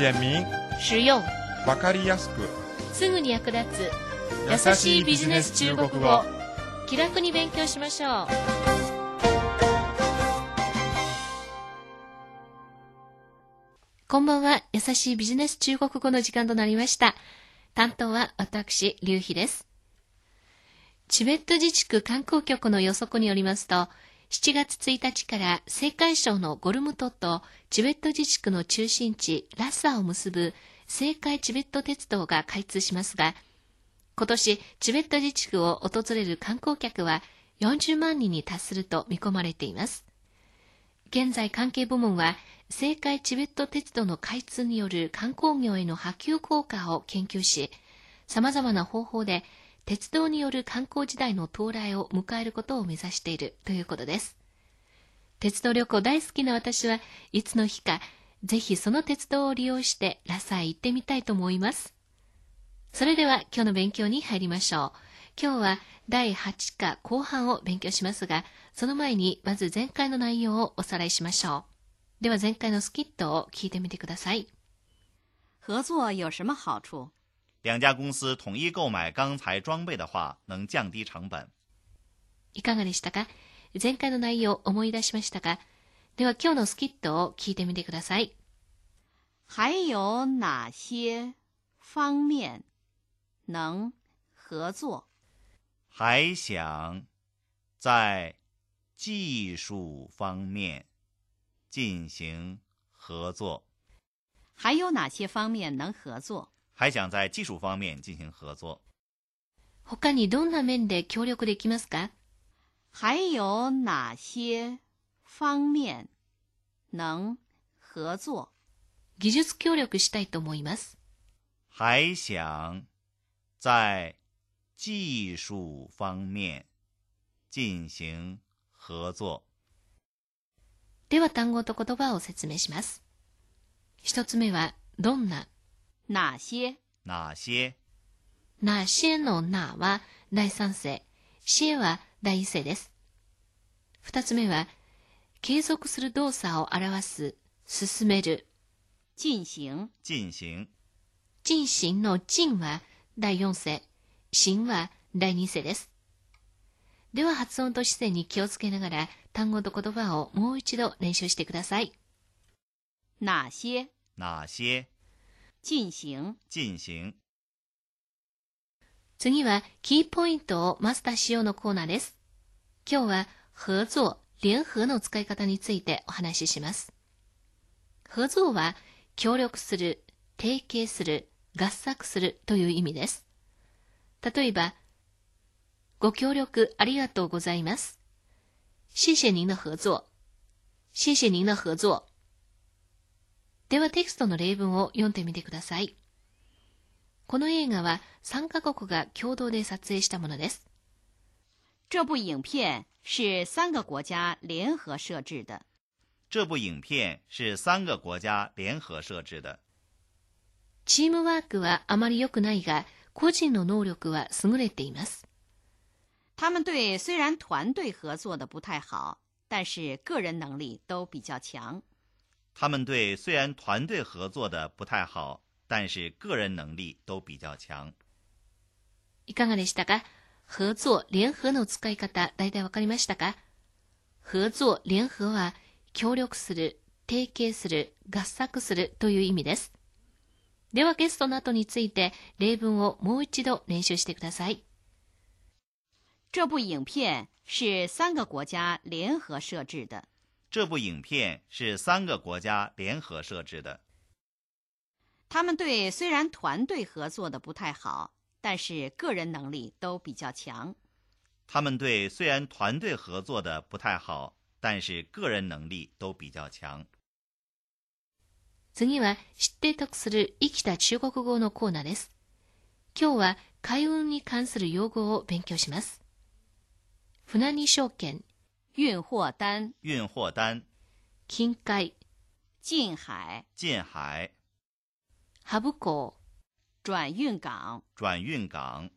简明、实用、わかりやすく。すぐに役立つ。優しいビジネス中国語。気楽に勉強しましょう。こんばんは。優しいビジネス中国語の時間となりました。担当は私劉飛です。チベット自治区観光局の予測によりますと7月1日から青海省のゴルムトとチベット自治区の中心地ラッサを結ぶ青海チベット鉄道が開通しますが、今年チベット自治区を訪れる観光客は40万人に達すると見込まれています。現在関係部門は青海チベット鉄道の開通による観光業への波及効果を研究し、様々な方法で鉄道による観光時代の到来を迎えることを目指しているということです。鉄道旅行大好きな私はいつの日かぜひその鉄道を利用してラサへ行ってみたいと思います。それでは今日の勉強に入りましょう。今日は第8課後半を勉強しますが、その前にまず前回の内容をおさらいしましょう。では前回のスキットを聞いてみてください。合作有什么好处？两家公司统一购买钢材装备的话，能降低成本。いかがでしたか前回の内容を思い出しましたかでは今日のスキットを聞いてみてください。还有哪些方面能合作？还想在技术方面进行合作。还有哪些方面能合作？ 还想在技术方面进行合作。他にどんな面で協力できますか？还有哪些方面能合作？技術協力したいと思います。还想在技术方面进行合作。では単語と言葉を説明します。一つ目は、どんな。哪些？哪些？哪些のなは？第三世、しは第一世です。二つ目は、継続する動作を表す、進める。進行進行進行の進は第四世、行は第二世です。では発音と姿勢に気をつけながら単語と言葉をもう一度練習してください。哪些哪些進行進行次はキーポイントをマスターしようのコーナーです。今日は合作、联合の使い方についてお話しします。合作は協力する、提携する、合作するという意味です。例えば、ご協力ありがとうございます。謝謝您的合作。謝謝您的合作。ではテキストの例文を読んでみてください。この映画は3カ国が共同で撮影したものです。这部影片是三个国家联合摄制的。这部影片是三个国家联合摄制的。チームワークはあまり良くないが、個人の能力は優れています。他们队虽然团队合作的不太好，但是个人能力都比较强。他们队虽然团队合作的不太好，但是个人能力都比较强。いかがでしたか合作、联合の使い方、大体わかりましたか合作、联合は協力する、提携する、合作するという意味です。ではゲストの後について例文をもう一度練習してください。这部影片是三个国家联合摄制的。 这部影片是三个国家联合摄制的。他们队虽然团队合作的不太好，但是个人能力都比较强。他们队虽然团队合作的不太好，但是个人能力都比较强。次は知って得する生きた中国語のコーナーです。今日は海運に関する用語を勉強します。船荷証券、 运货单、运货单、近海、近海、近海、ハブ港、转运港、转运港、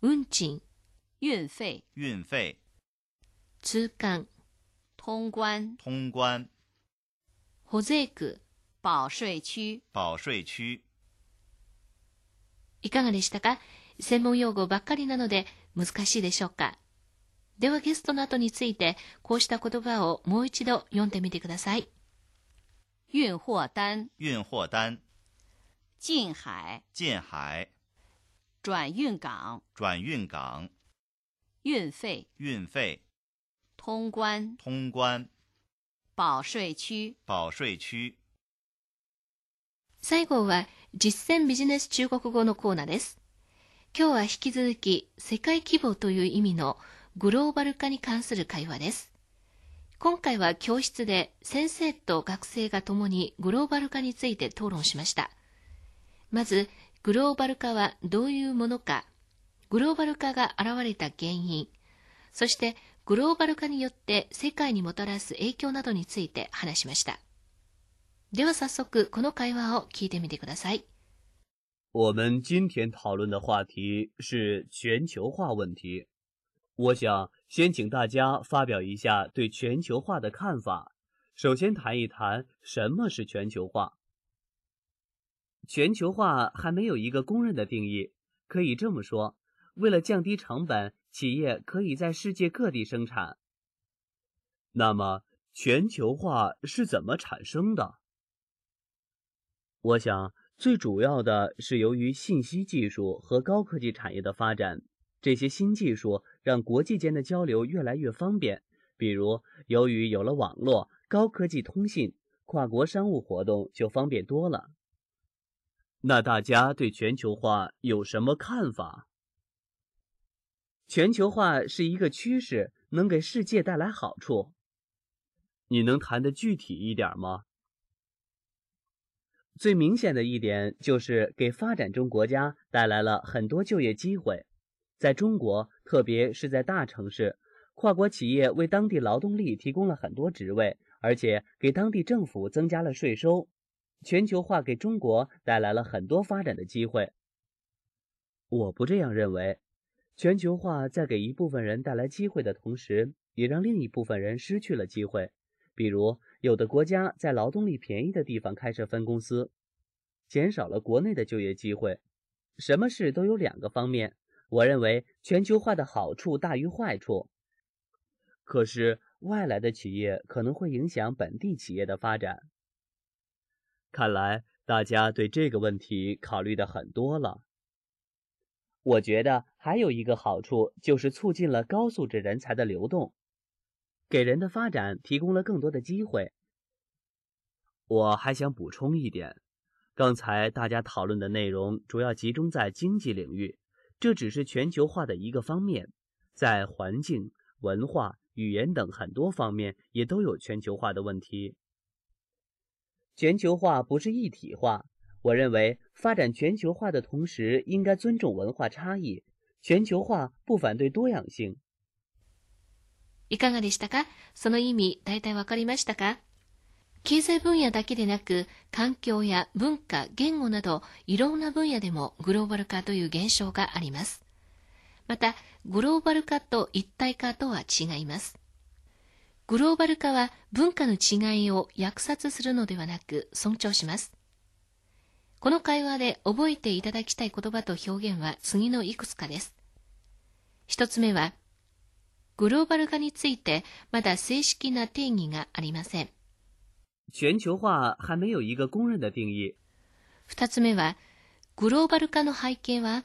運賃、运费、运费、通関、通关、通关、保税区、保税区、保税区。いかがでしたか？専門用語ばっかりなので難しいでしょうか？ではゲストの後についてこうした言葉をもう一度読んでみてください。运货单、运货单、近海、近海、转运港、转运港、运费、运费、通关、通关、保税区、保税区。最後は実践ビジネス中国語のコーナーです。今日は引き続き世界規模という意味のグローバル化に関する会話です。今回は教室で先生と学生が共にグローバル化について討論しました。まず、グローバル化はどういうものか、グローバル化が現れた原因、そしてグローバル化によって世界にもたらす影響などについて話しました。では早速この会話を聞いてみてください。我们今天讨论的话题是全球化问题。我想先请大家发表一下对全球化的看法。首先谈一谈什么是全球化。全球化还没有一个公认的定义，可以这么说：为了降低成本，企业可以在世界各地生产。那么，全球化是怎么产生的？我想。最主要的是由于信息技术和高科技产业的发展，这些新技术让国际间的交流越来越方便。比如，由于有了网络、高科技通信，跨国商务活动就方便多了。那大家对全球化有什么看法？全球化是一个趋势，能给世界带来好处。你能谈的具体一点吗？最明显的一点就是给发展中国家带来了很多就业机会。在中国，特别是在大城市，跨国企业为当地劳动力提供了很多职位，而且给当地政府增加了税收。全球化给中国带来了很多发展的机会。我不这样认为，全球化在给一部分人带来机会的同时，也让另一部分人失去了机会。比如，有的国家在劳动力便宜的地方开设分公司，减少了国内的就业机会。什么事都有两个方面，我认为全球化的好处大于坏处。可是，外来的企业可能会影响本地企业的发展。看来大家对这个问题考虑的很多了。我觉得还有一个好处就是促进了高素质人才的流动。给人的发展提供了更多的机会。我还想补充一点，刚才大家讨论的内容主要集中在经济领域，这只是全球化的一个方面，在环境、文化、语言等很多方面也都有全球化的问题。全球化不是一体化，我认为发展全球化的同时应该尊重文化差异。全球化不反对多样性。いかがでしたかその意味、大体わかりましたか 経済分野だけでなく、環境や文化、言語など、いろんな分野でもグローバル化という現象があります。また、グローバル化と一体化とは違います。グローバル化は文化の違いを約殺するのではなく尊重します。この会話で覚えていただきたい言葉と表現は次のいくつかです。一つ目は、グローバル化についてまだ正式な定義がありません。全球化还没有一个公认的定义。二つ目は、グローバル化の背景は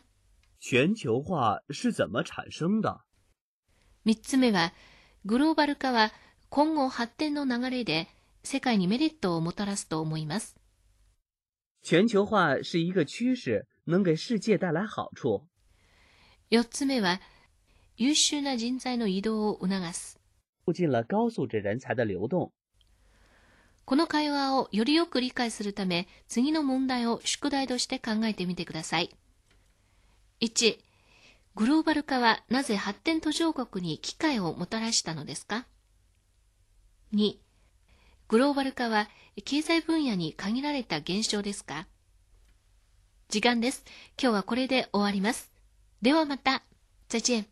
全球化是怎么产生的三つ目は、グローバル化は今後発展の流れで世界にメリットをもたらすと思います。全球化是一个趋势，能给世界带来好处。四つ目は、優秀な人材の移動を促す。促进了高素质人才的流動。 この会話をよりよく理解するため、次の問題を宿題として考えてみてください。1、グローバル化はなぜ発展途上国に機会をもたらしたのですか ?2、グローバル化は経済分野に限られた現象ですか？時間です。今日はこれで終わります。ではまた。再见。